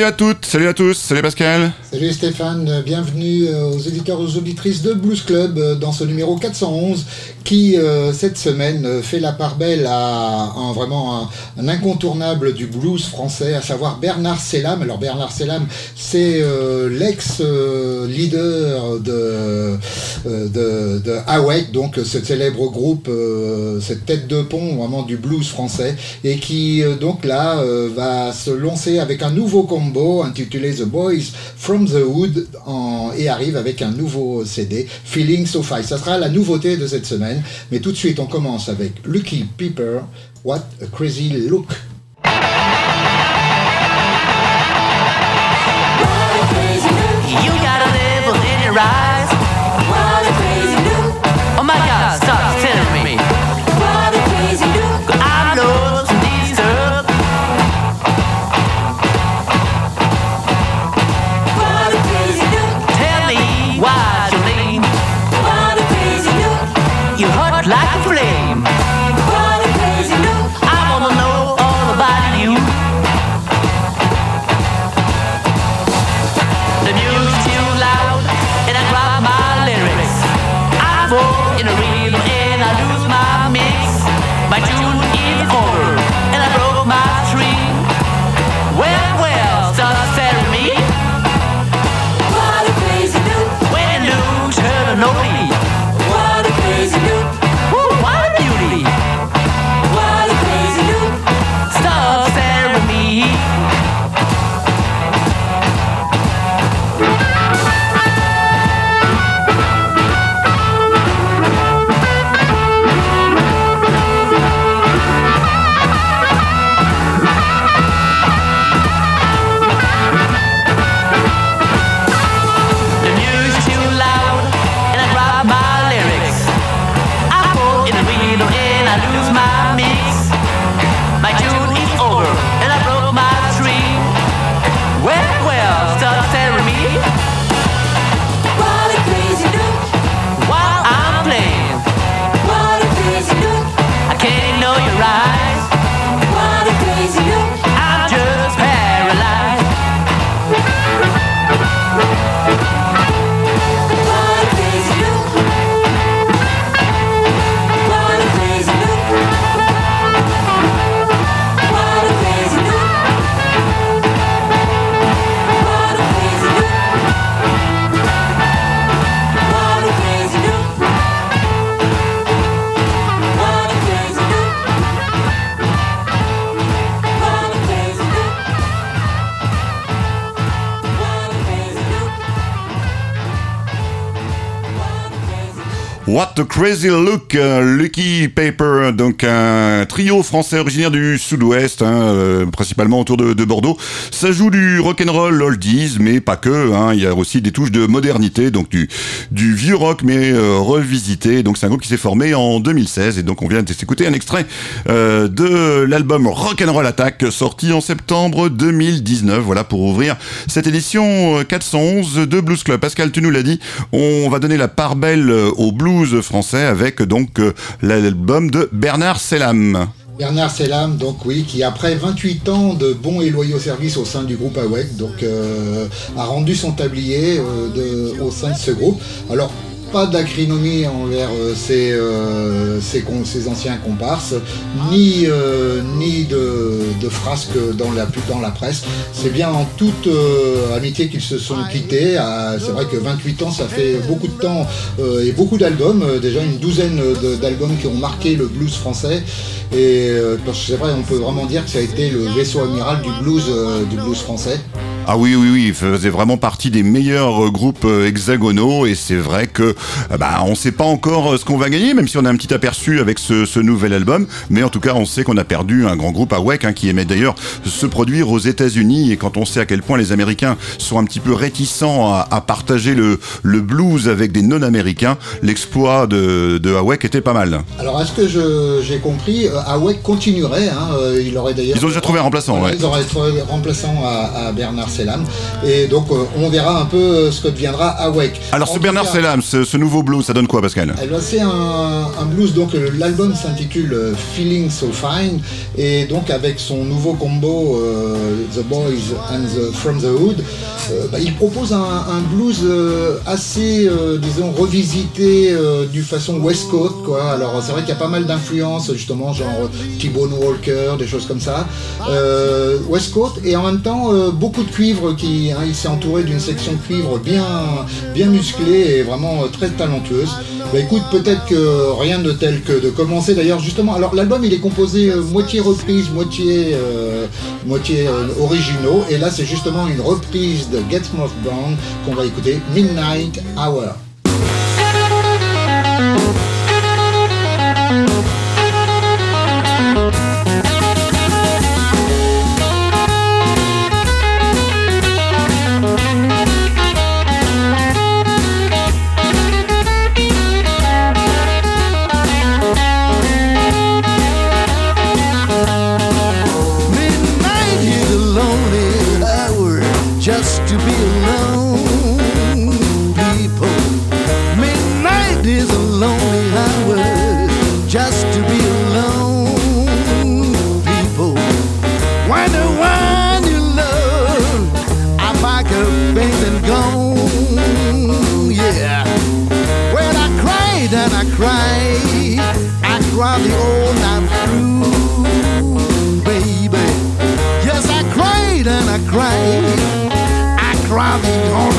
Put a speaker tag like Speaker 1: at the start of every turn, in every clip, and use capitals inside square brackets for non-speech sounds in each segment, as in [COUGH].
Speaker 1: Salut à toutes, salut à tous, salut Pascal.
Speaker 2: Salut Stéphane, bienvenue euh, aux éditeurs, aux auditrices de Blues Club euh, dans ce numéro 411 qui euh, cette semaine fait la part belle à un, vraiment un, incontournable du blues français, à savoir Bernard Sellam. Alors Bernard Sellam, c'est l'ex-leader de, de, Awake, donc ce célèbre groupe, cette tête de pont vraiment du blues français, et qui donc là va se lancer avec un nouveau combo intitulé The Boys from the Hood et arrive avec un nouveau CD, Feeling So Fine. Ça sera la nouveauté de cette semaine. Mais tout de suite, on commence avec Lucky Peeper, What a Crazy Look.
Speaker 1: What Crazy Look, euh, Lucky Paper, donc un trio français originaire du sud-ouest, hein, euh, principalement autour de, Bordeaux. Ça joue du rock'n'roll oldies, mais pas que. Hein, il y a aussi des touches de modernité, donc du, vieux rock, mais euh, revisité. Donc c'est un groupe qui s'est formé en 2016, et donc on vient de s'écouter un extrait de l'album Rock'n'Roll Attack, sorti en septembre 2019. Voilà pour ouvrir cette édition 411 de Blues Club. Pascal, tu nous l'as dit, on va donner la part belle au blues français avec donc euh, l'album de Bernard Sellam.
Speaker 2: Bernard Sellam, donc oui, qui après 28 ans de bons et loyaux services au sein du groupe AWEC, donc euh, a rendu son tablier euh, au sein de ce groupe. Alors pas d'acrinomie envers ses, ses, anciens comparses, ni, ni de, frasques dans la, dans la presse. C'est bien en toute amitié qu'ils se sont quittés. Ah, c'est vrai que 28 ans, ça fait beaucoup de temps et beaucoup d'albums, déjà une douzaine d'albums qui ont marqué le blues français. Et c'est vrai, on peut vraiment dire que ça a été le vaisseau amiral du blues, du blues français.
Speaker 1: Ah oui, oui, oui, il faisait vraiment partie des meilleurs euh, groupes euh, hexagonaux et c'est vrai que euh, bah, on ne sait pas encore ce qu'on va gagner, même si on a un petit aperçu avec ce, nouvel album. Mais en tout cas, on sait qu'on a perdu un grand groupe à hein, qui aimait d'ailleurs se produire aux États-Unis. Et quand on sait à quel point les Américains sont un petit peu réticents à, partager le, blues avec des non-américains, l'exploit de, de était pas mal.
Speaker 2: Alors, à ce que j'ai compris, Awek continuerait. Hein, il aurait d'ailleurs.
Speaker 1: Ils ont déjà trouvé un remplaçant.
Speaker 2: Ils auraient trouvé remplaçant à, à Bernard
Speaker 3: Selam. Et donc on verra un peu ce que deviendra Awake.
Speaker 1: Alors ce Bernard Selam, ce, nouveau blues, ça donne quoi Pascal
Speaker 3: eh ben, C'est un, blues, donc l'album s'intitule Feeling So Fine, et donc avec son nouveau combo The Boys and the, From the Hood, bah, il propose un, blues assez, disons, revisité du façon West Coast, quoi. Alors c'est vrai qu'il y a pas mal d'influences, justement, genre T-Bone Walker, des choses comme ça. Euh, West Coast, et en même temps, euh, beaucoup de cuivre qui. Hein, il s'est entouré d'une section cuivre bien, bien musclée et vraiment euh, talentueuse. Bah écoute, peut-être que rien de tel que de commencer d'ailleurs justement. Alors l'album il est composé moitié reprise, moitié, moitié originaux, et là c'est justement une reprise de Get Moth Brown qu'on va écouter, Midnight Hour. Oh.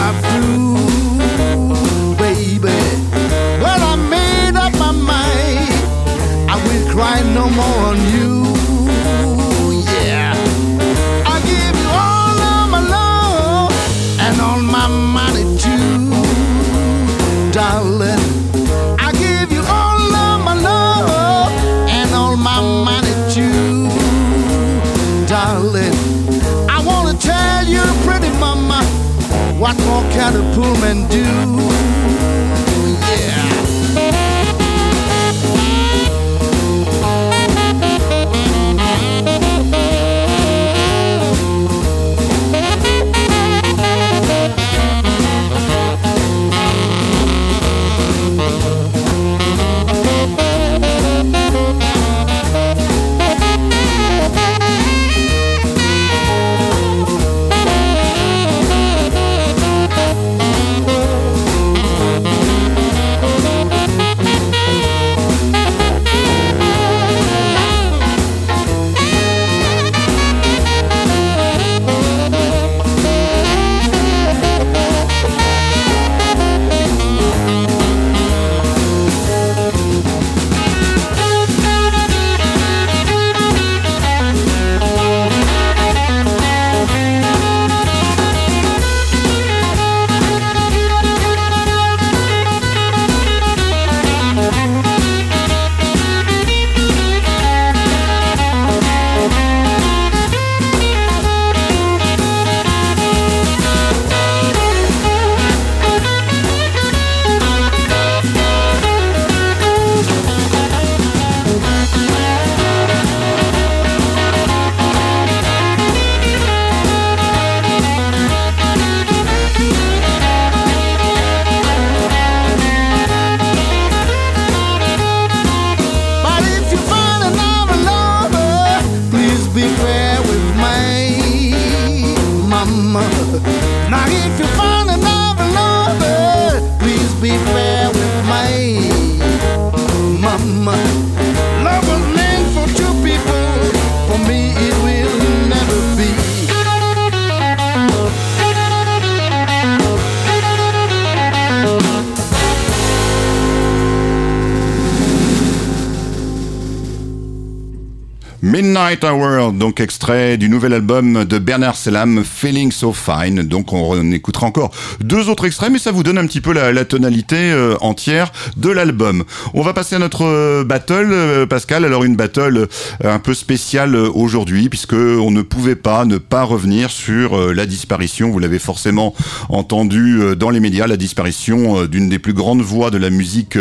Speaker 1: Midnight Hour, donc extrait du nouvel album de Bernard Selam, Feeling So Fine. Donc on, écoutera encore deux autres extraits, mais ça vous donne un petit peu la, tonalité euh, entière de l'album. On va passer à notre euh, battle, euh, Pascal. Alors une battle un peu spéciale aujourd'hui, puisque on ne pouvait pas ne pas revenir sur la disparition. Vous l'avez forcément entendu dans les médias, la disparition d'une des plus grandes voix de la musique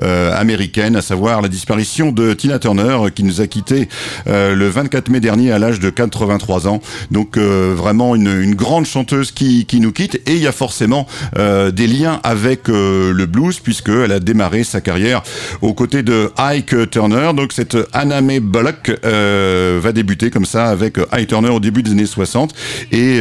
Speaker 1: américaine, à savoir la disparition de Tina Turner, qui nous a quitté le 24 mai dernier à l'âge de 83 ans. Donc vraiment une, une, grande chanteuse qui, qui nous quitte et il y a forcément des liens avec le blues puisqu'elle a démarré sa carrière aux côtés de Ike Turner. Donc cette Anna May Bullock va débuter comme ça avec Ike Turner au début des années 60 et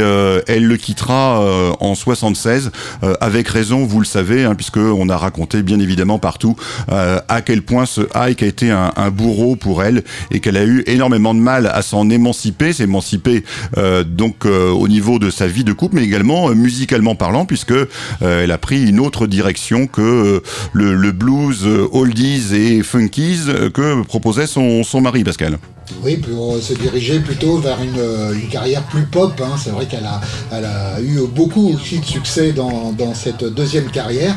Speaker 1: elle le quittera en 76 avec raison, vous le savez, hein, puisque on a raconté bien évidemment partout euh, à quel point ce Ike a été un, bourreau pour elle et qu'elle a eu énormément de mal à s'en émanciper, s'émanciper euh, donc euh, au niveau de sa vie de couple, mais également musicalement parlant, puisque elle a pris une autre direction que le, blues oldies et funkies que proposait son, mari Pascal.
Speaker 2: Oui, pour se diriger plutôt vers une, carrière plus pop. Hein. C'est vrai qu'elle a, eu beaucoup aussi de succès dans cette deuxième carrière.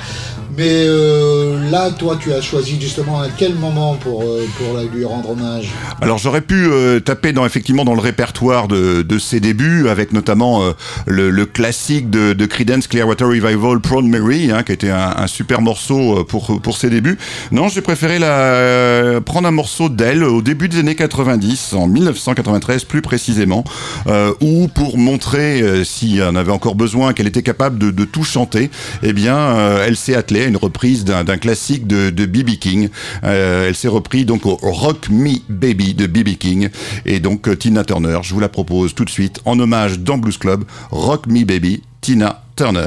Speaker 2: Mais euh, là, toi, tu as choisi justement à quel moment pour, euh, pour lui rendre hommage?
Speaker 1: Alors j'aurais pu euh, taper dans, effectivement dans le répertoire de, ses débuts, avec notamment le, classique de, de Creedence Clearwater Revival, Proud Mary, hein, qui était un, un, super morceau pour, pour ses débuts. Non, j'ai préféré prendre un morceau d'elle au début des années 90, en 1993 plus précisément, où pour montrer, s'il en avait encore besoin, qu'elle était capable de, de tout chanter, eh bien, elle s'est attelée une reprise d'un classique de, B.B. King. Euh, elle s'est reprise donc au Rock Me Baby de B.B. King. Et donc euh, Tina Turner, je vous la propose tout de suite en hommage dans Blues Club. Rock Me Baby, Tina Turner.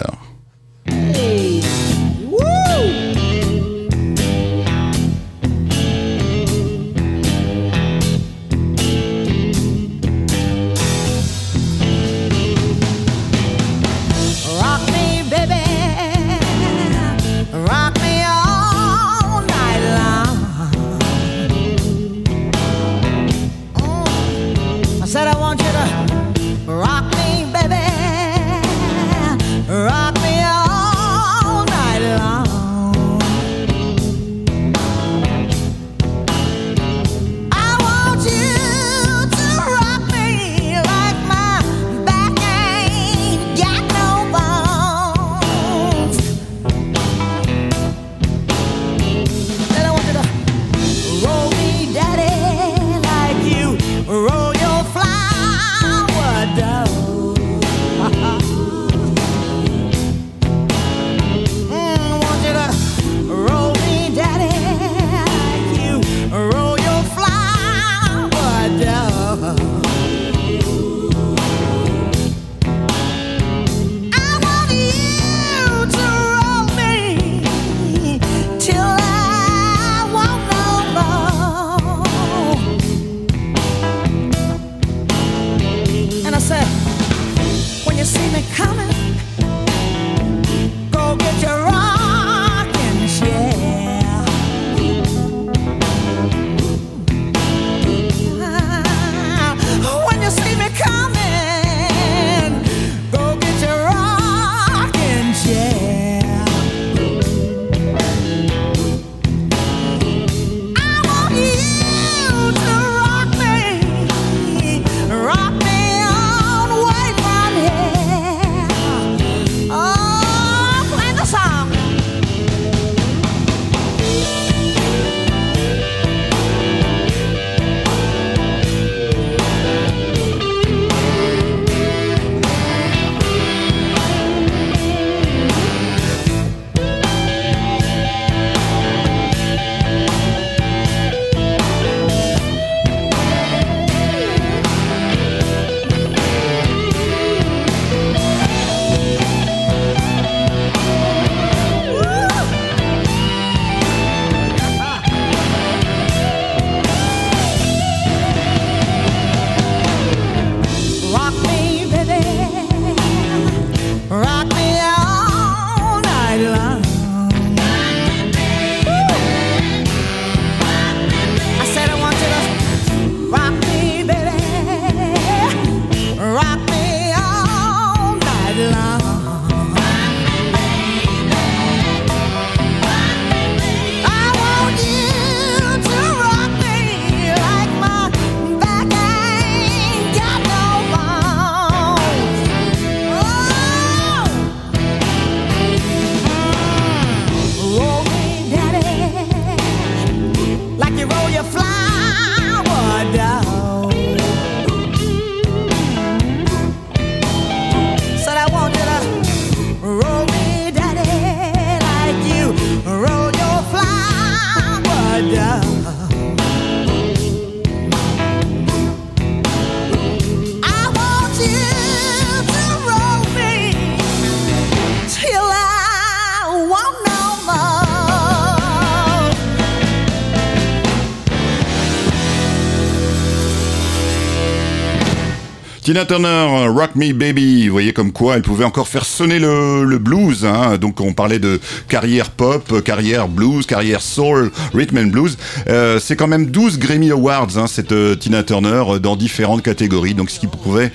Speaker 1: Tina Turner, Rock Me Baby, vous voyez comme quoi elle pouvait encore faire sonner le, blues. Hein. Donc on parlait de carrière pop, carrière blues, carrière soul, rhythm and blues. Euh, c'est quand même 12 Grammy Awards, hein, cette euh, Tina Turner, euh, dans différentes catégories. Donc ce qui prouvait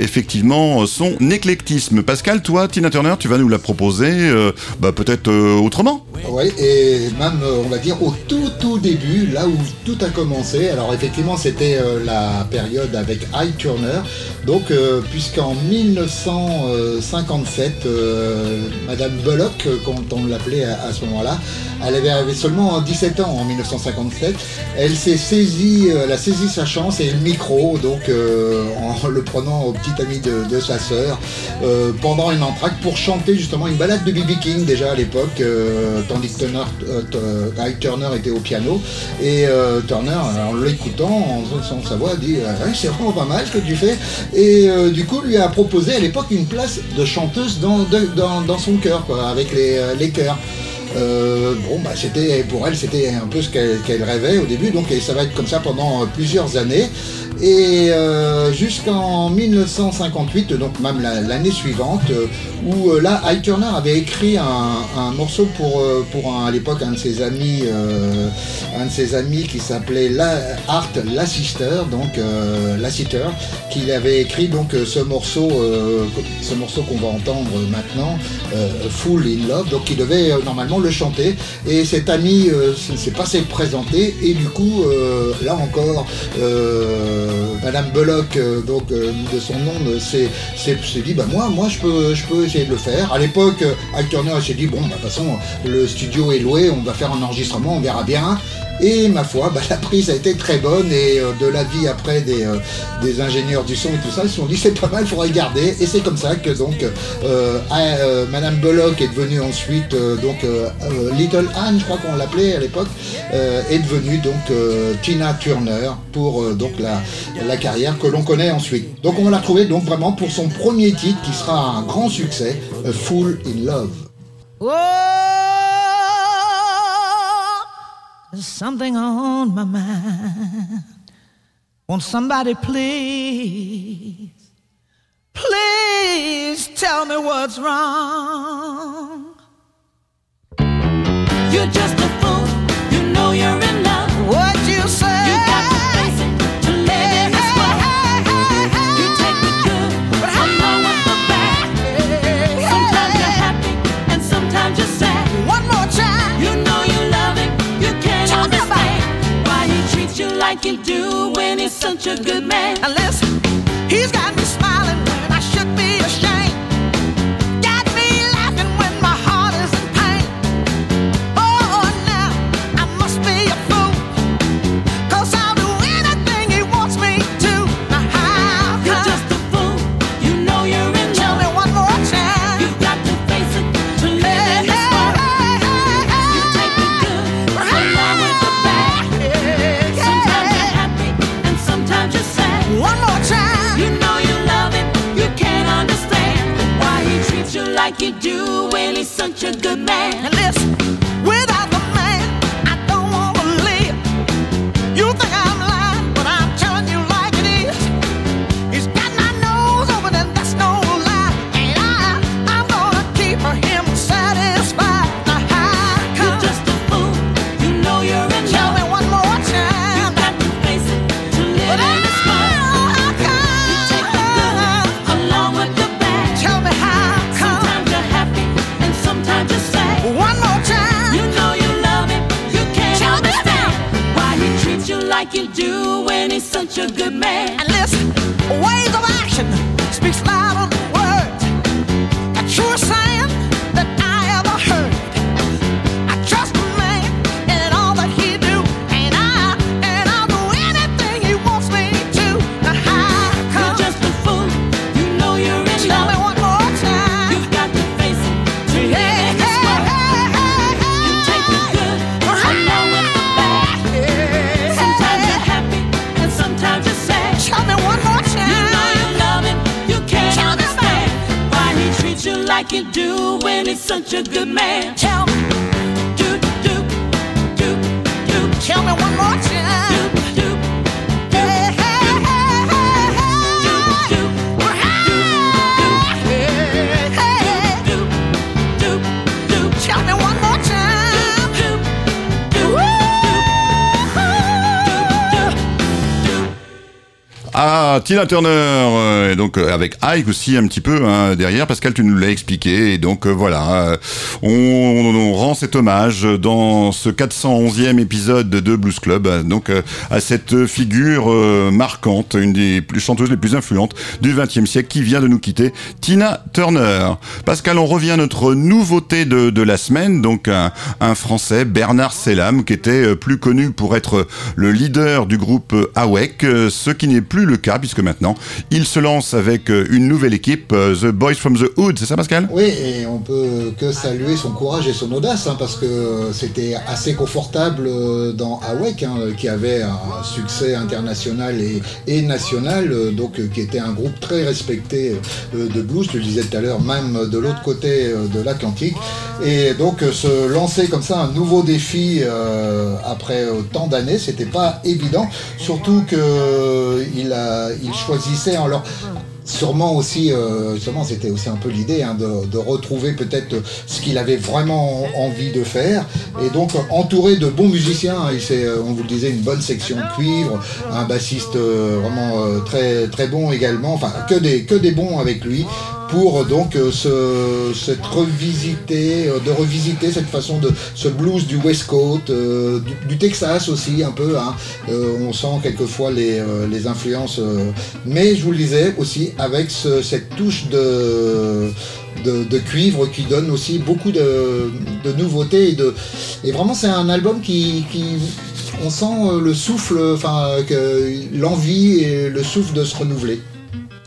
Speaker 1: effectivement son éclectisme. Pascal, toi, Tina Turner, tu vas nous la proposer bah, peut-être autrement
Speaker 2: Oui, et même on va dire au tout tout début, là où tout a commencé. Alors effectivement c'était la période avec Ike Turner. Donc, euh, puisqu'en 1957, euh, Madame Bullock, quand on l'appelait à, ce moment-là, elle avait, seulement 17 ans en 1957. Elle s'est saisie, euh, elle a saisi sa chance et le micro, donc en le prenant au petit ami de, sa sœur, pendant une entraque pour chanter justement une balade de B.B. King déjà à l'époque, tandis que Turner, Turner était au piano. Et Turner, en l'écoutant, en faisant sa voix, dit C'est vraiment pas mal ce que tu fais et euh, du coup lui a proposé à l'époque une place de chanteuse dans, dans, son cœur, avec les, euh, les chœurs. Euh, bon, bah, c'était pour elle, c'était un peu ce qu'elle rêvait au début, donc et ça va être comme ça pendant plusieurs années. Et euh, jusqu'en 1958, donc même l'année suivante, euh, où euh, là, Ike Turner avait écrit un, morceau pour, pour à l'époque un de ses amis, un de ses amis qui s'appelait Art Lassister, donc Lassiter, qui avait écrit donc ce morceau, ce morceau qu'on va entendre maintenant, Full in Love, donc il devait normalement le chanter. Et cet ami ne s'est pas présenté et du coup, là encore, euh, Madame Bullock, euh, donc euh, de son nom, s'est dit bah moi, moi je peux, je peux essayer de le faire. À l'époque, Ike Turner s'est dit bon, bah, de toute façon, le studio est loué, on va faire un enregistrement, on verra bien. Et ma foi, bah, la prise a été très bonne et euh, de l'avis après des, euh, des, ingénieurs du son et tout ça, ils se sont dit [LAUGHS] c'est pas mal, il faudrait garder. Et c'est comme ça que donc euh, Madame Bullock est devenue ensuite donc Little Anne, je crois qu'on l'appelait à l'époque, est devenue donc Tina Turner pour donc la, la carrière que l'on connaît ensuite. Donc on va la retrouver donc vraiment pour son premier titre qui sera un grand succès, Full in Love.
Speaker 4: There's something on my mind. Won't somebody please, please tell me what's wrong? You're just a fool. Such a good man.
Speaker 5: Such a good man.
Speaker 4: And listen,
Speaker 1: Tina Turner, euh, et donc euh, avec Ike aussi un petit peu hein, derrière. Pascal, tu nous l'as expliqué, et donc euh, voilà, on, rend cet hommage dans ce 411e épisode de Blues Club, donc euh, à cette figure euh, marquante, une des plus chanteuses les plus influentes du XXe siècle, qui vient de nous quitter, Tina Turner. Pascal, on revient à notre nouveauté de, la semaine, donc un, Français, Bernard Selam, qui était euh, plus connu pour être le leader du groupe AWEC, ce qui n'est plus le cas puisque maintenant il se lance avec une nouvelle équipe, The Boys from the Hood, c'est ça Pascal?
Speaker 2: Oui, et on peut que saluer son courage et son audace, hein, parce que c'était assez confortable euh, dans AWEC, hein, qui avait un succès international et, national, euh, donc euh, qui était un groupe très respecté de blues, tu le disais tout à l'heure, même de l'autre côté de l'Atlantique. Et donc se lancer comme ça un nouveau défi après autant d'années, c'était pas évident, surtout que il, a, il choisissait alors sûrement aussi, euh, justement, c'était aussi un peu l'idée hein, de, retrouver peut-être ce qu'il avait vraiment envie de faire. Et donc, entouré de bons musiciens, hein, euh, on vous le disait, une bonne section cuivre, un bassiste euh, vraiment très, très bon également, enfin, que des, que des bons avec lui pour donc euh, se, cette revisiter, euh, de revisiter cette façon de ce blues du West Coast, euh, du, Texas aussi un peu. hein. Euh, on sent quelquefois les, euh, influences, euh, mais je vous le disais aussi avec ce- cette touche de, cuivre qui donne aussi beaucoup de, nouveautés et de et vraiment c'est un album qui, qui on sent euh, le souffle, enfin l'envie et le souffle de se renouveler.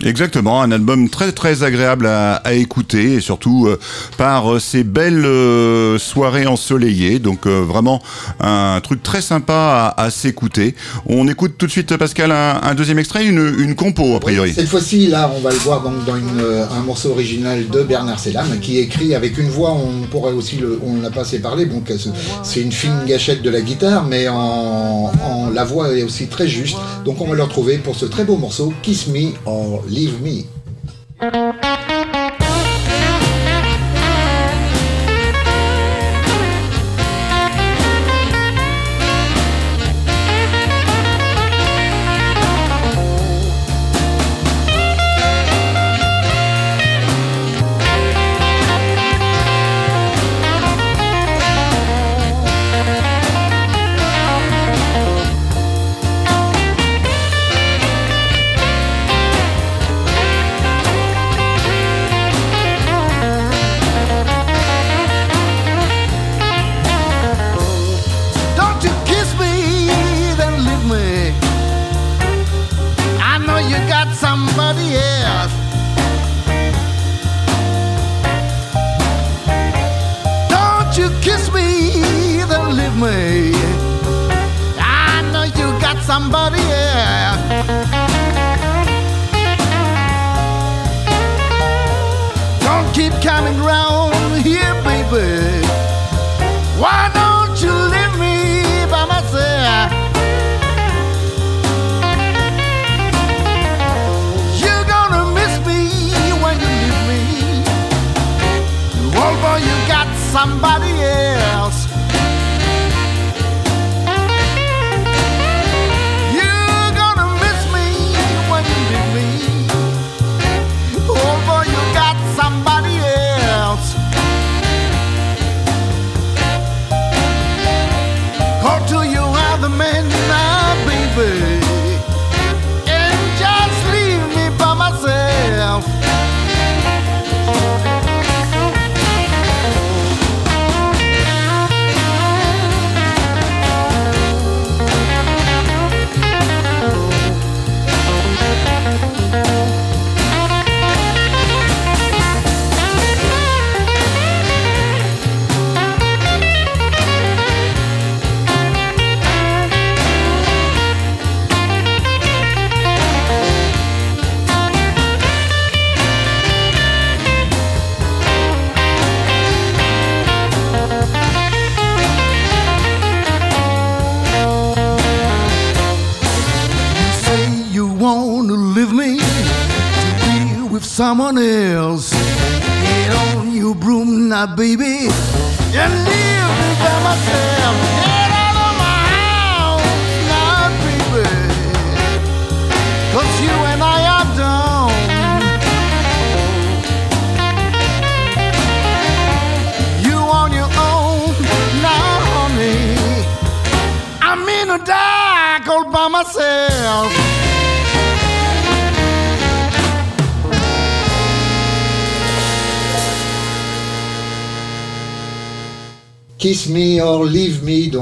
Speaker 1: Exactement, un album très très agréable à, à écouter et surtout euh, par euh, ces belles euh, soirées ensoleillées. Donc euh, vraiment un truc très sympa à, à s'écouter. On écoute tout de suite Pascal un, un deuxième extrait, une, une compo a priori.
Speaker 2: Cette fois-ci, là, on va le voir donc dans une, un morceau original de Bernard Selam, qui est écrit avec une voix, on pourrait aussi, le, on n'a pas assez parlé, bon, c'est- c'est une fine gâchette de la guitare, mais en, en- la voix est aussi très juste. Donc on va le retrouver pour ce très beau morceau, Kiss Me or Leave Me.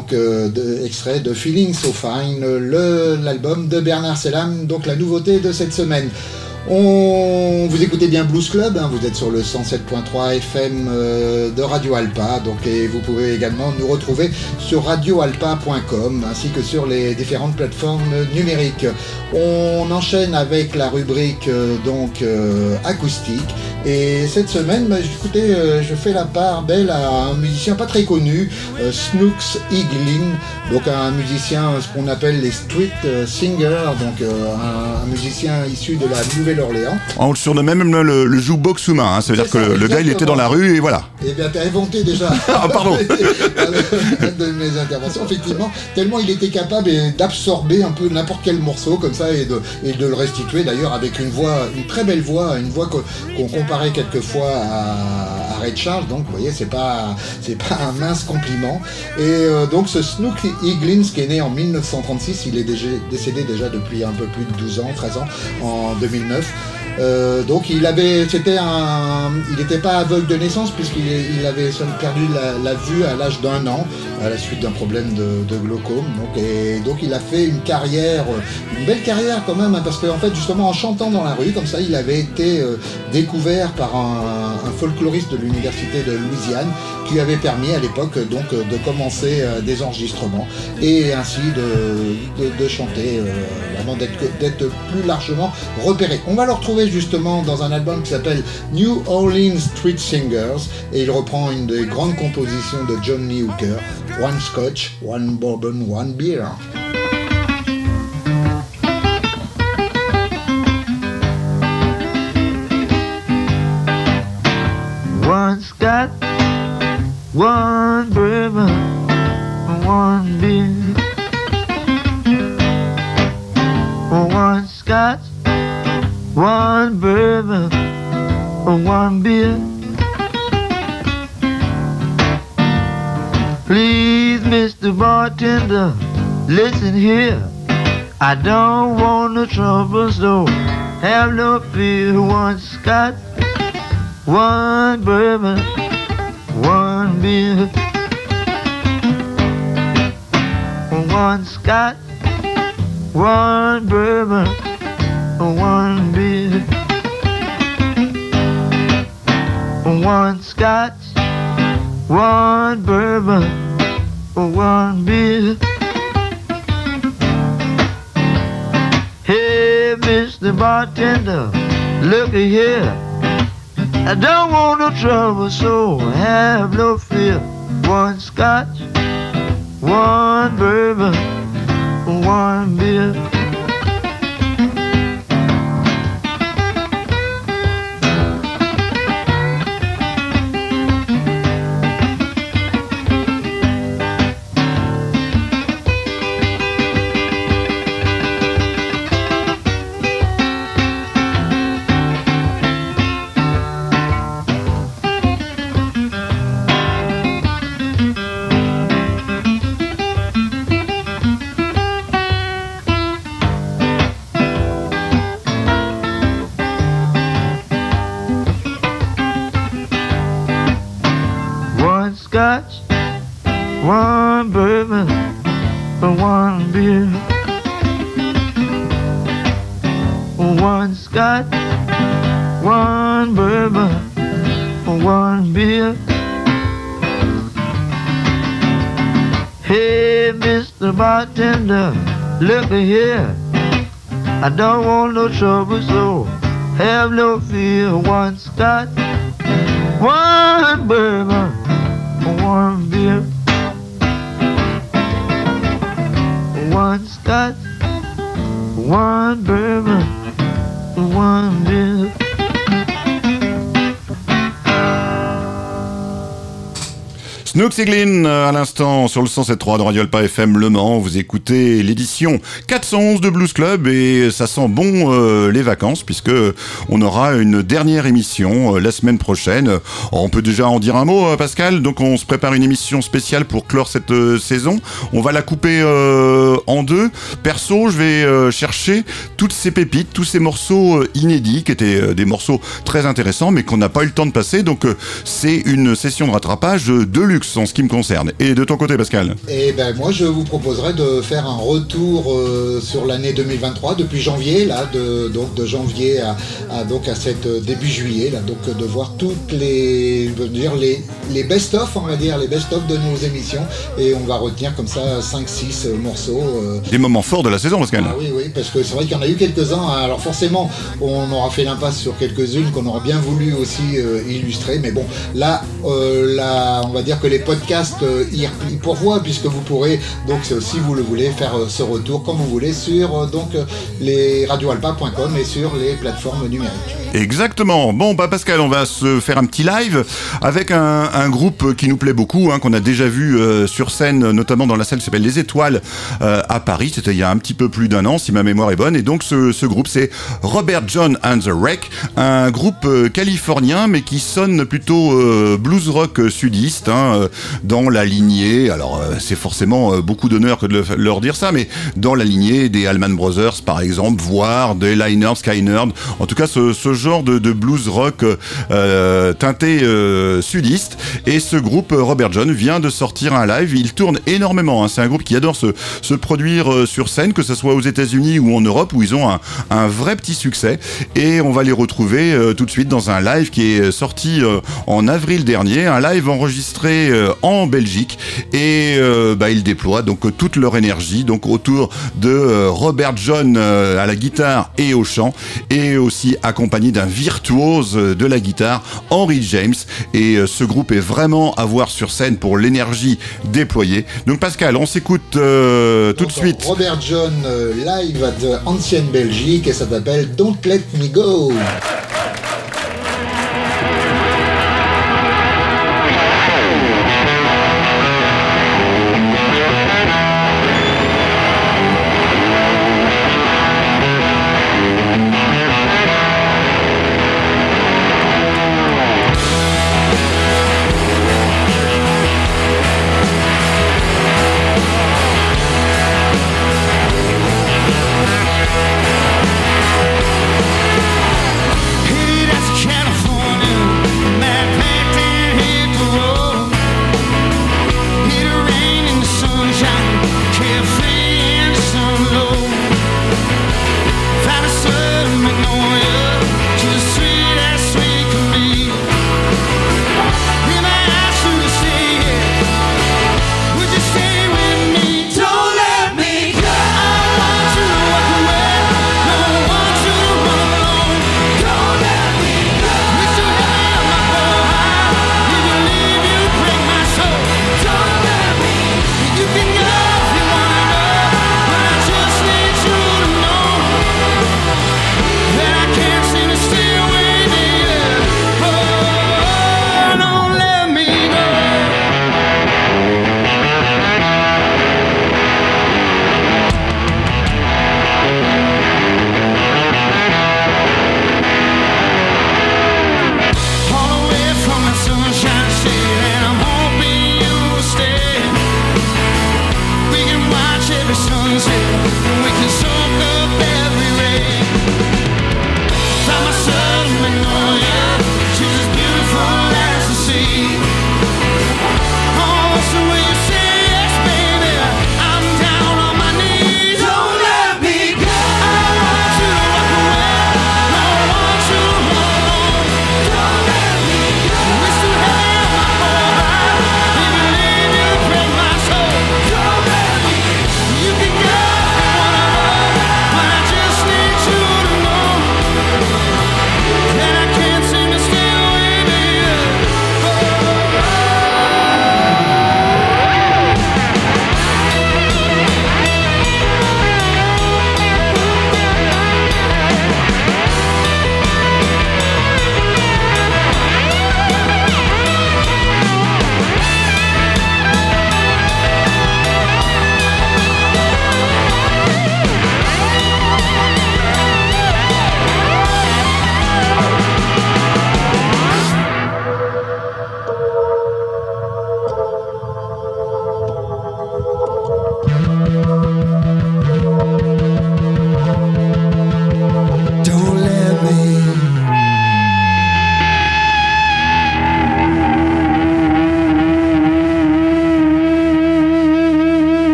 Speaker 2: Donc euh, extrait de Feeling So Fine, l'album de Bernard Selam, donc la nouveauté de cette semaine. On, vous écoutez bien Blues Club, hein, vous êtes sur le 107.3 FM euh, de Radio Alpa, donc et vous pouvez également nous retrouver sur radioalpa.com ainsi que sur les différentes plateformes numériques. On enchaîne avec la rubrique euh, donc acoustique et cette semaine, bah, écoutez, euh, je fais la part belle à un musicien pas très connu, euh, Snooks Eaglin, donc un musicien, ce qu'on appelle les street euh, singers, donc euh, un, un musicien issu de la Nouvelle-Orléans.
Speaker 1: On le surnomme même le, le jukebox humain. hein. C'est-à-dire
Speaker 2: C'est
Speaker 1: que
Speaker 2: ça,
Speaker 1: le gars, il était dans la rue et voilà.
Speaker 2: Eh bien, t'as inventé déjà. [LAUGHS]
Speaker 1: Ah, pardon. [LAUGHS]
Speaker 2: de mes interventions, effectivement, tellement il était capable d'absorber un peu n'importe quel morceau comme ça et de, et de le restituer d'ailleurs avec une voix, une très belle voix, une voix que- qu'on comparait quelquefois à, à Ray. Donc, vous voyez, c'est pas, c'est pas un mince compliment. Et euh, donc, ce Snook Eaglins qui est né en 1936, il est déjà, décédé déjà depuis un peu plus de 12 ans, 13 ans, en 2009. Euh, donc il avait, c'était un, il n'était pas aveugle de naissance puisqu'il il avait perdu la, vue à l'âge d'un an à la suite d'un problème de, glaucome. Donc, et donc il a fait une carrière, une belle carrière quand même, hein, parce qu'en fait justement en chantant dans la rue comme ça, il avait été euh, découvert par un, folkloriste de l'université de Louisiane qui avait permis à l'époque donc de commencer euh, des enregistrements et ainsi de, chanter, d'être d'être plus largement repéré. On va le retrouver justement dans un album qui s'appelle New Orleans Street Singers et il reprend une des grandes compositions de John Lee Hooker, One Scotch, One Bourbon, One Beer.
Speaker 6: One Scott, one bourbon, one beer. One Scotch, one bourbon, one beer. Please, Mr. Bartender, listen here. I don't want no trouble, so have no fear. One Scotch, one bourbon, one beer, one Scotch, one bourbon, one beer, one Scotch, one bourbon, one beer. Hey, Mr. Bartender, look here. I don't want no trouble, so have no fear. One scotch, one bourbon, one beer. Hey, Mr. Bartender, look here. I don't want no trouble, so have no fear. One scotch, one bourbon, one beer, one scotch, one bourbon, one beer.
Speaker 1: Snooks et euh, à l'instant, sur le 107.3 de Radio FM Le Mans. Vous écoutez l'édition 411 de Blues Club et ça sent bon euh, les vacances puisque on aura une dernière émission euh, la semaine prochaine. On peut déjà en dire un mot, Pascal? Donc, on se prépare une émission spéciale pour clore cette saison. On va la couper en deux. Perso, je vais chercher toutes ces pépites, tous ces morceaux inédits qui étaient des morceaux très intéressants mais qu'on n'a pas eu le temps de passer. Donc, c'est une session de rattrapage de luxe en ce qui me concerne. Et de ton côté, Pascal
Speaker 2: Et ben moi je vous proposerais de faire un retour euh, sur l'année 2023 depuis janvier là de donc de janvier à, à- donc à cette euh, début juillet là donc euh, de voir toutes les dire les les best of on va dire les best of de nos émissions et on va retenir comme ça 5 6 morceaux euh,
Speaker 1: Des moments forts de la saison, Pascal.
Speaker 2: ah oui, oui, parce que c'est vrai qu'il y en a eu quelques-uns. hein. Alors forcément, on aura fait l'impasse sur quelques-unes qu'on aurait bien voulu aussi euh, illustrer. Mais bon, là, là, on va dire que les podcasts euh, y, y pourvoient, puisque vous pourrez, donc si vous le voulez, faire euh, ce retour comme vous voulez sur euh, donc les radioalpa.com et sur les plateformes numériques.
Speaker 1: Exactement. Bon, bah Pascal, on va se faire un petit live avec un, un groupe qui nous plaît beaucoup, hein, qu'on a déjà vu sur scène, notamment dans la salle qui s'appelle Les Étoiles à Paris. C'était il y a un petit peu plus d'un an, si ma mémoire est bonne. Et donc ce, ce groupe, c'est Robert John and the Wreck, un groupe californien, mais qui sonne plutôt blues rock sudiste, hein, euh, dans la lignée. Alors euh, c'est forcément euh, beaucoup d'honneur que de le- leur dire ça, mais dans la lignée des Allman Brothers, par exemple, voire des Liner, Skynerd. En tout cas, ce, genre de, blues rock teinté sudiste. Et ce groupe, Robert John, vient de sortir un live. Il tourne énormément. hein. C'est un groupe qui adore se, produire sur scène, que ce soit aux États-Unis ou en Europe, où ils ont un, vrai petit succès. Et on va les retrouver tout de suite dans un live qui est sorti en avril dernier, un live enregistré euh, en Belgique. Et euh, bah, ils déploient donc euh, toute leur énergie donc autour de Robert John à la guitare et au chant, et aussi accompagné d'un virtuose de la guitare, Henry James. Et ce groupe est vraiment à voir sur scène pour l'énergie déployée. Donc Pascal, on s'écoute euh, tout de suite.
Speaker 2: Robert John live à de Ancienne Belgique et ça s'appelle Don't Let Me Go.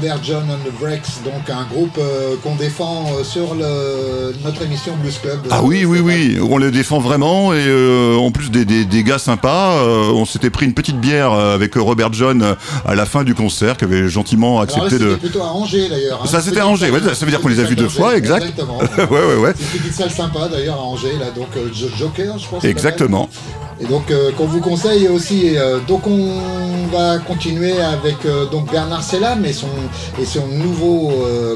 Speaker 2: Robert John and the Breaks, donc un groupe euh, qu'on défend euh, sur le, notre émission Blues Club.
Speaker 1: Ah oui, oui, oui, on les défend vraiment et euh, en plus des, des, des gars sympas. on s'était pris une petite bière avec Robert John à la fin du concert qui avait gentiment
Speaker 2: Alors là,
Speaker 1: accepté
Speaker 2: c'était
Speaker 1: de.
Speaker 2: plutôt à Angers d'ailleurs. hein.
Speaker 1: Ça, c'était à Angers, ouais, ça veut dire qu'on les a vus deux fois, exact. [LAUGHS]
Speaker 2: Exactement.
Speaker 1: ouais, ouais, ouais.
Speaker 2: C'est une petite salle sympa d'ailleurs à Angers, là, donc Jo- Joker, je pense.
Speaker 1: Exactement.
Speaker 2: Et donc euh, qu'on vous conseille aussi. euh, donc on va continuer avec euh, Bernard Sellam et son nouveau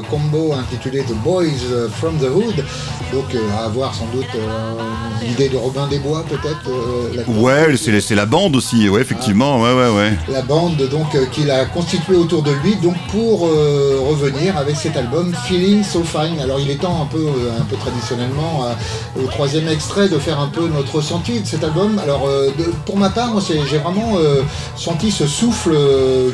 Speaker 2: combo intitulé The Boys from the Hood. Donc euh, à avoir sans doute euh, l'idée de Robin des Bois peut-être. euh,
Speaker 1: Ouais, c'est la bande aussi, ouais, effectivement, ouais, ouais, ouais.
Speaker 2: la bande donc qu'il a constituée autour de lui donc pour revenir avec cet album Feeling So Fine. Alors il est temps un peu un peu traditionnellement au troisième extrait de faire un peu notre ressenti de cet album. Alors de- pour ma part j'ai vraiment senti ce souffle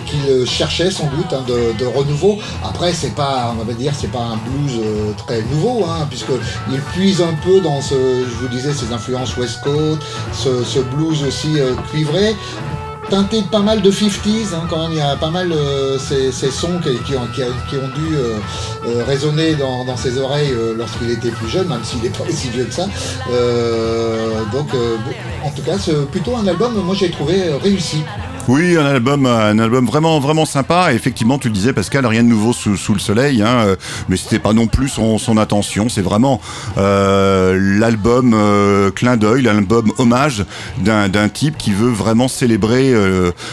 Speaker 2: qu'il cherchait sans doute hein, de, de renouveau. Après c'est pas on va dire c'est pas un blues très nouveau hein, puisque il puise un peu dans ce je vous disais ses influences West Coast, ce, blues aussi euh, cuivré teinté de pas mal de 50s, hein, quand même, il y a pas mal euh, ces, ces sons qui, ont, dû euh, résonner dans, ses oreilles lorsqu'il était plus jeune, même s'il n'est pas [LAUGHS] si vieux que ça. Donc, en tout cas, c'est plutôt un album, moi j'ai trouvé réussi.
Speaker 1: Oui, un album, un album vraiment, vraiment sympa. Et effectivement, tu le disais, Pascal, rien de nouveau sous, le soleil, hein, euh, mais c'était pas non plus son, son intention. C'est vraiment euh, l'album euh, clin d'œil, l'album hommage d'un type qui veut vraiment célébrer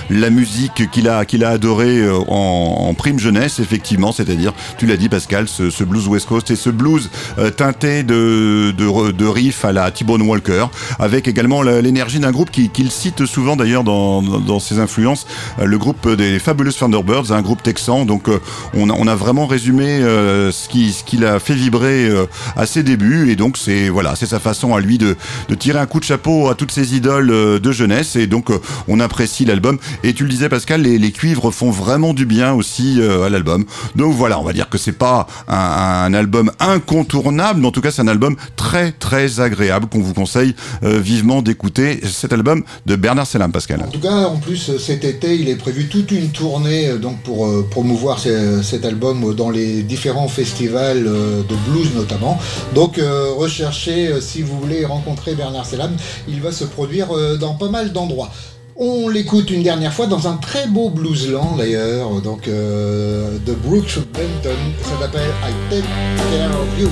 Speaker 1: la musique qu'il a, qu'il a adorée en, prime jeunesse, effectivement. C'est-à-dire, tu l'as dit, Pascal, ce, blues West Coast et ce blues teinté de, de, riffs à la T-Bone Walker, avec également l'énergie d'un groupe qui- qu'il cite souvent d'ailleurs dans, dans, dans ses influences, euh, le groupe des Fabulous Thunderbirds, un groupe texan. Donc euh, on, a, vraiment résumé euh, ce qui ce qu'il a fait vibrer à ses débuts. Et donc c'est voilà c'est sa façon à lui de, tirer un coup de chapeau à toutes ses idoles de jeunesse. Et donc on apprécie l'album. Et tu le disais Pascal les, cuivres font vraiment du bien aussi à l'album. Donc voilà on va dire que c'est pas un, album incontournable mais en tout cas c'est un album très très agréable qu'on vous conseille vivement d'écouter cet album de Bernard Sellam Pascal.
Speaker 2: En tout cas, en plus, cet été, il est prévu toute une tournée euh, donc pour euh, promouvoir ce- cet album dans les différents festivals euh, de blues notamment. Donc, recherchez si vous voulez rencontrer Bernard Sellam. Il va se produire dans pas mal d'endroits. On l'écoute une dernière fois dans un très beau bluesland d'ailleurs, de Brooks Benton. Ça s'appelle I Take Care of You.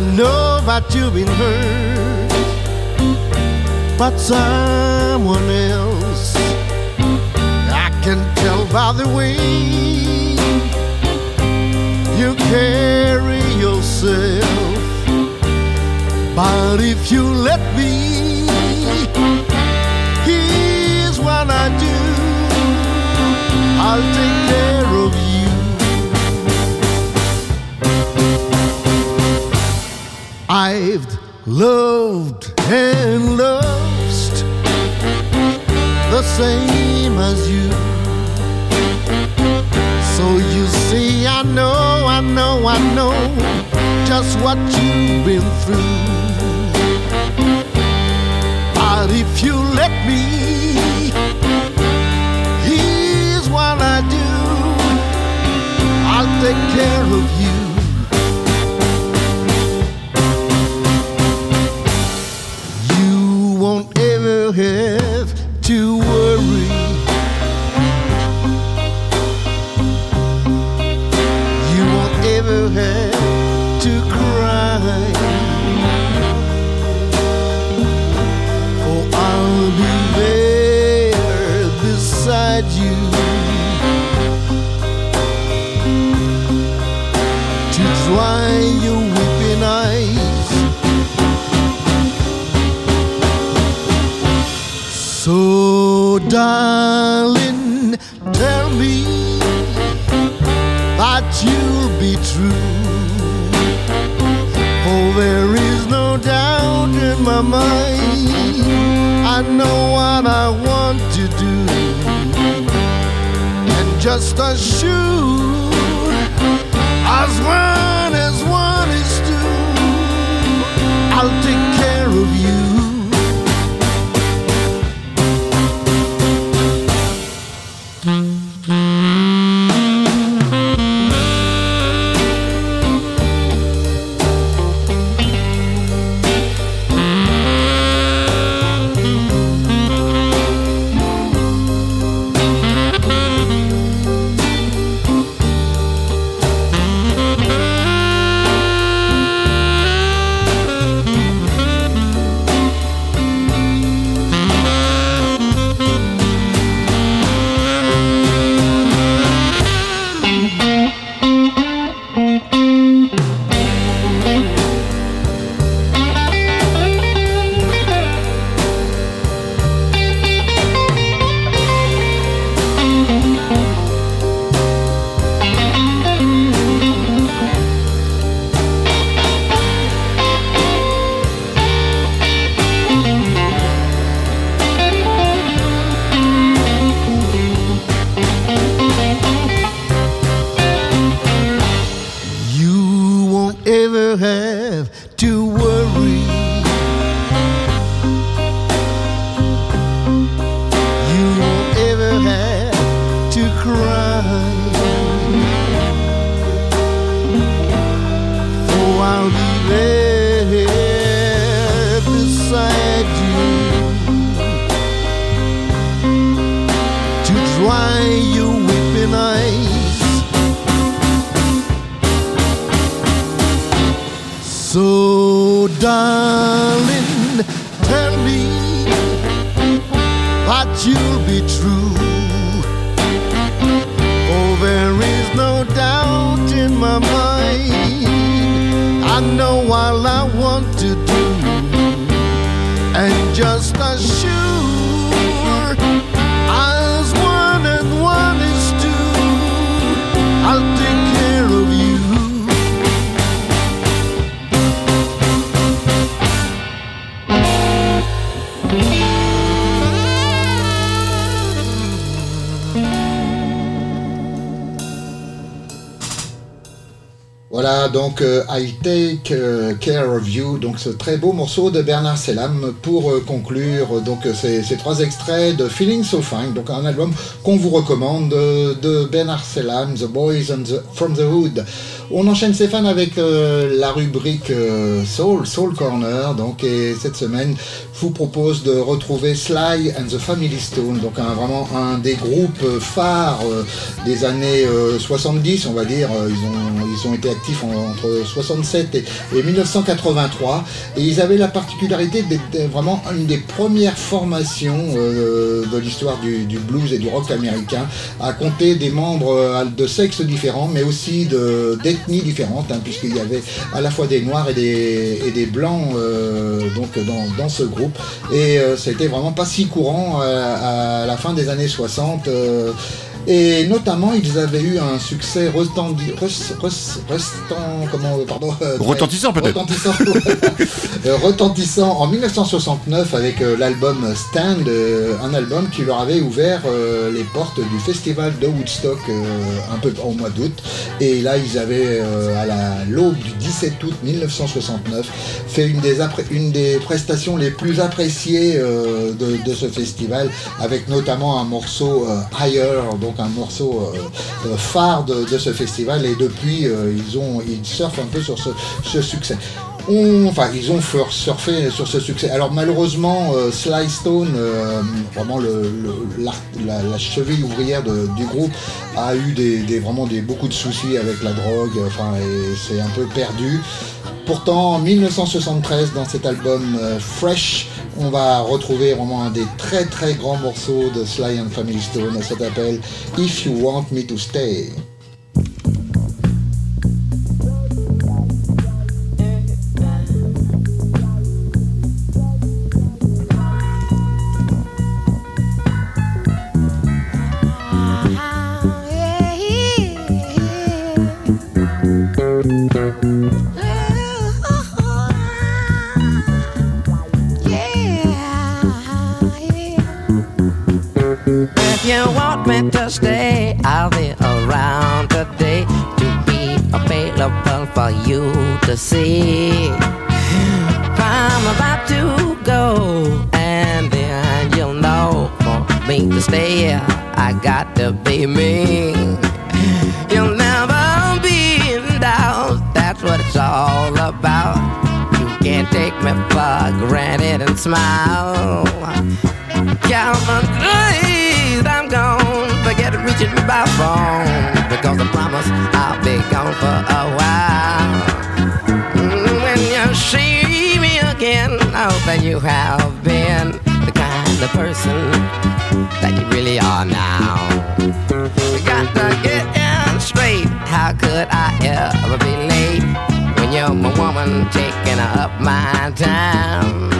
Speaker 3: I know that you've been hurt, but someone else. I can tell by the way you carry yourself. But if you let me, here's what I do. I'll take care of you. I've loved and lost the same as you. So you see, I know, I know, I know just what you've been through. But if you let me, here's what I do I'll take care of you.
Speaker 2: Voilà, donc euh, I Take euh, Care of You, donc ce très beau morceau de Bernard Selam pour euh, conclure euh, donc ces, ces trois extraits de Feeling So Fine, donc un album qu'on vous recommande de Bernard Selam, The Boys and from the Hood. On enchaîne Stéphane avec la rubrique Soul, Soul Corner, donc et cette semaine je vous propose de retrouver Sly and the Family Stone, donc un, vraiment un des groupes phares des années euh, 70, on va dire. Ils ont, ils ont été entre 67 et, et 1983, et ils avaient la particularité d'être vraiment une des premières formations euh, de l'histoire du, blues et du rock américain à compter des membres euh, de sexes différents, mais aussi de- d'ethnies différentes, hein, puisqu'il y avait à la fois des noirs et des, blancs euh, donc dans, ce groupe. Et c'était vraiment pas si courant à la fin des années 60. Euh, et notamment, ils avaient eu un succès retendi- res- res- restant, comment, pardon, euh,
Speaker 1: Retentissant, peut-être.
Speaker 2: Retentissant, [LAUGHS] Euh, retentissant en 1969 avec euh, l'album Stand, euh, un album qui leur avait ouvert euh, les portes du festival de Woodstock euh, un peu au mois d'août. Et là, ils avaient, euh, à la l'aube du 17 août 1969, fait une des, une des prestations les plus appréciées euh, de, de ce festival, avec notamment un morceau euh, Higher, donc un morceau euh, euh, phare de, ce festival. Et depuis, euh, ils, ont, ils surfent un peu sur ce, succès. Enfin, ils ont surfé sur ce succès. Alors malheureusement, euh, Sly Stone, vraiment le, la, cheville ouvrière du groupe, a eu des, vraiment des, beaucoup de soucis avec la drogue. Enfin, et c'est un peu perdu. Pourtant, en 1973, dans cet album Fresh, on va retrouver vraiment un des très très grands morceaux de Sly and Family Stone. Ça s'appelle If You Want Me to Stay.
Speaker 7: See. I'm about to go, and then you'll know for me to stay I got to be me. You'll never be in doubt, that's what it's all about. You can't take me for granted and smile. Count my days, I'm gone. Forget reaching me by phone because I promise I'll be gone for a while. That you have been the kind of person that you really are now. You got to get in straight. How could I ever be late when you're my woman taking up my time?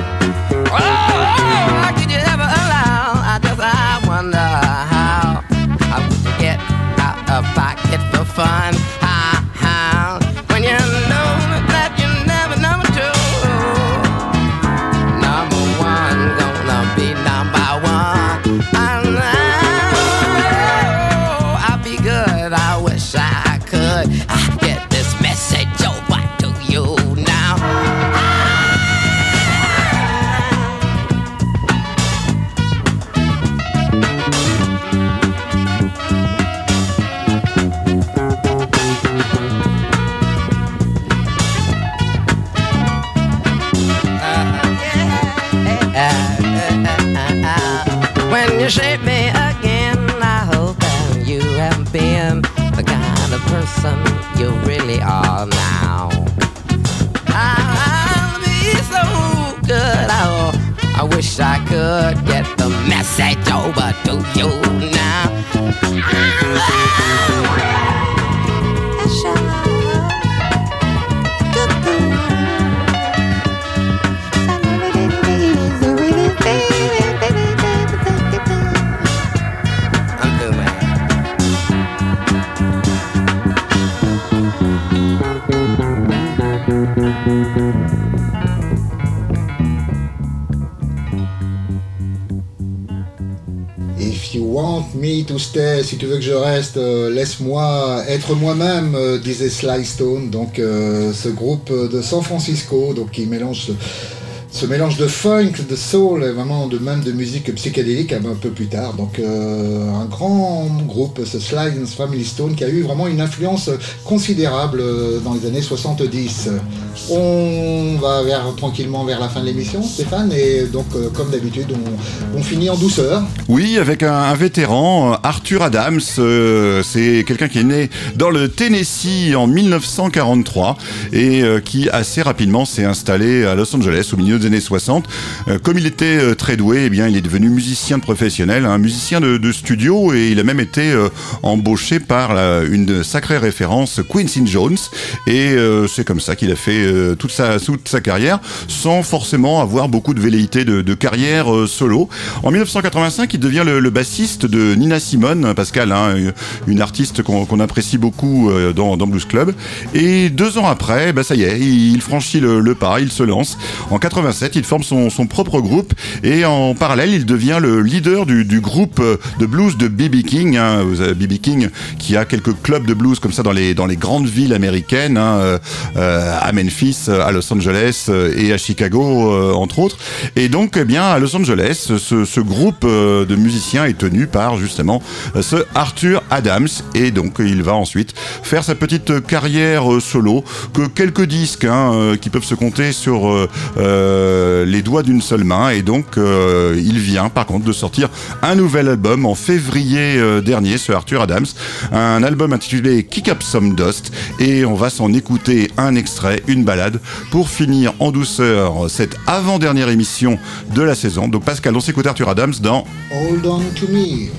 Speaker 2: Tu veux que je reste, euh, laisse-moi être moi-même, euh, disait Sly Stone, donc euh, ce groupe de San Francisco, donc qui mélange ce, ce mélange de funk, de soul, et vraiment de même de musique psychédélique un peu plus tard. Donc un grand groupe, ce Sly Family Stone, qui a eu vraiment une influence considérable dans les années 70. On va vers, tranquillement vers la fin de l'émission, Stéphane, et donc euh, comme d'habitude, on, finit en douceur.
Speaker 1: Oui, avec un, vétéran, euh, Arthur Adams. euh, c'est quelqu'un qui est né dans le Tennessee en 1943 et qui assez rapidement s'est installé à Los Angeles au milieu des années 60. Euh, comme il était très doué, eh bien, il est devenu musicien professionnel, un musicien de, studio et il a même été embauché par une sacrée référence, Quincy Jones. Et c'est comme ça qu'il a fait euh, toute, sa, toute sa carrière sans forcément avoir beaucoup de velléité de, carrière euh, solo. En 1985, il devient le, bassiste de Nina Simone, Pascal, hein, une artiste qu'on qu'on apprécie beaucoup euh, dans, dans Blues Club. Et deux ans après, bah, ça y est, il, franchit le, pas, il se lance. En 87, il forme son, son propre groupe et en parallèle, il devient le leader du, du groupe de blues de B.B. King. Hein, B.B. King qui a quelques clubs de blues comme ça dans les, dans les grandes villes américaines, hein, à Memphis, à Los Angeles euh, et à Chicago, euh, entre autres. Et donc, eh bien, à Los Angeles, ce, groupe euh, de musiciens est tenu par justement euh, ce Arthur Adams. Et donc, il va ensuite faire sa petite carrière euh, solo, que quelques disques hein, euh, qui peuvent se compter sur euh, euh, les doigts d'une seule main. Et donc, euh, il vient par contre de sortir un nouvel album en février euh, dernier, ce Arthur Adams. Un album intitulé Kick Up Some Dust. Et on va s'en écouter un extrait, une pour finir en douceur cette avant-dernière émission de la saison. Donc, Pascal, on s'écoute Arthur Adams dans
Speaker 2: Hold on to me.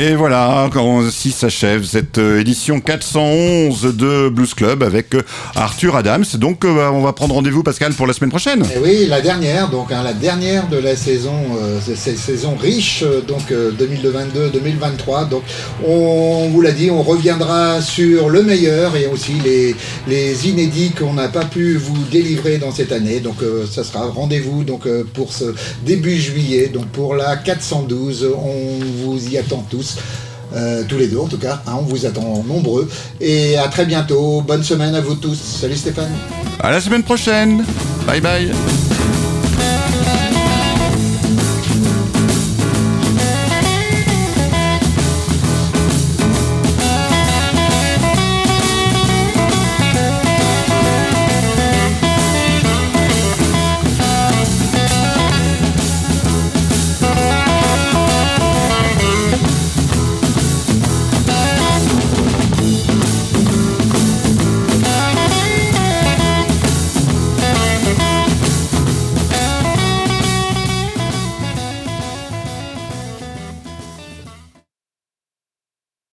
Speaker 1: Et voilà, ainsi s'achève cette euh, édition 411 de Blues Club avec euh, Arthur Adams. Donc euh, bah, on va prendre rendez-vous Pascal pour la semaine prochaine.
Speaker 2: Et oui, la dernière, donc hein, la dernière de la saison, euh, saison riche, donc 2022-2023. Donc on vous l'a dit, on reviendra sur le meilleur et aussi les, inédits qu'on n'a pas pu vous délivrer dans cette année. Donc ça sera rendez-vous donc pour ce début juillet, donc pour la 412. On vous y attend tous. Euh, tous les deux en tout cas, hein, on vous attend nombreux et à très bientôt, bonne semaine à vous tous, salut Stéphane
Speaker 1: À la semaine prochaine. Bye bye.